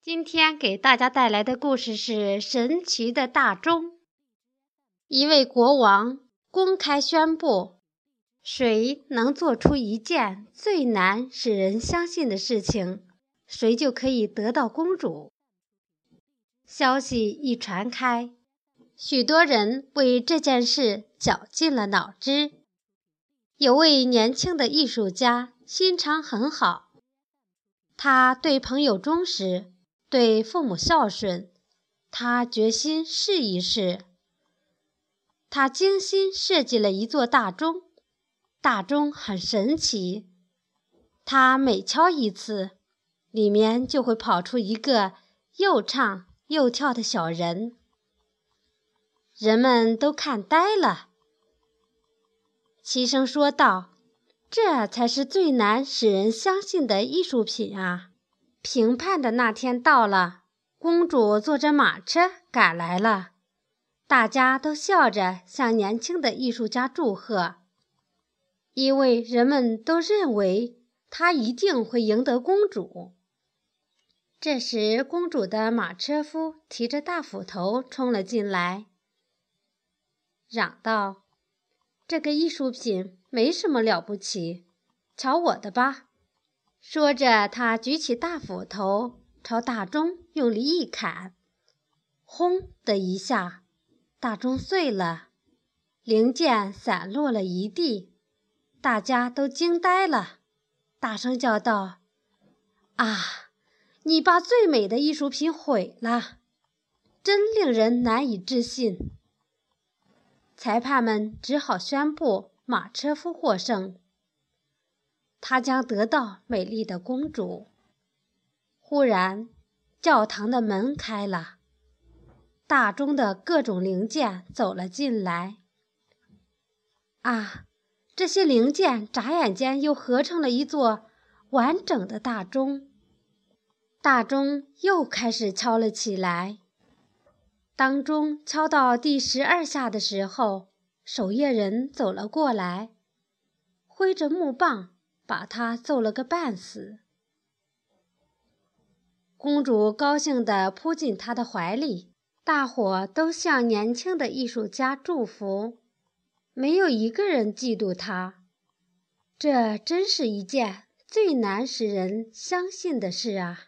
今天给大家带来的故事是《神奇的大钟》。一位国王公开宣布，谁能做出一件最难使人相信的事情，谁就可以得到公主。消息一传开，许多人为这件事绞尽了脑汁。有位年轻的艺术家，心肠很好，他对朋友忠实。对父母孝顺，他决心试一试。他精心设计了一座大钟，大钟很神奇。他每敲一次，里面就会跑出一个又唱又跳的小人，人们都看呆了，齐声说道：“这才是最难使人相信的艺术品啊！”评判的那天到了，公主坐着马车赶来了，大家都笑着向年轻的艺术家祝贺，因为人们都认为他一定会赢得公主。这时，公主的马车夫提着大斧头冲了进来，嚷道：“这个艺术品没什么了不起，瞧我的吧！”说着，他举起大斧头，朝大钟用力一砍，轰的一下，大钟碎了，零件散落了一地，大家都惊呆了，大声叫道：“啊，你把最美的艺术品毁了，真令人难以置信！”裁判们只好宣布马车夫获胜。他将得到美丽的公主。忽然，教堂的门开了，大钟的各种零件走了进来。啊，这些零件眨眼间又合成了一座完整的大钟。大钟又开始敲了起来。当钟敲到第十二下的时候，守夜人走了过来，挥着木棒。把他揍了个半死。公主高兴地扑进他的怀里，大伙都向年轻的艺术家祝福，没有一个人嫉妒他。这真是一件最难使人相信的事啊！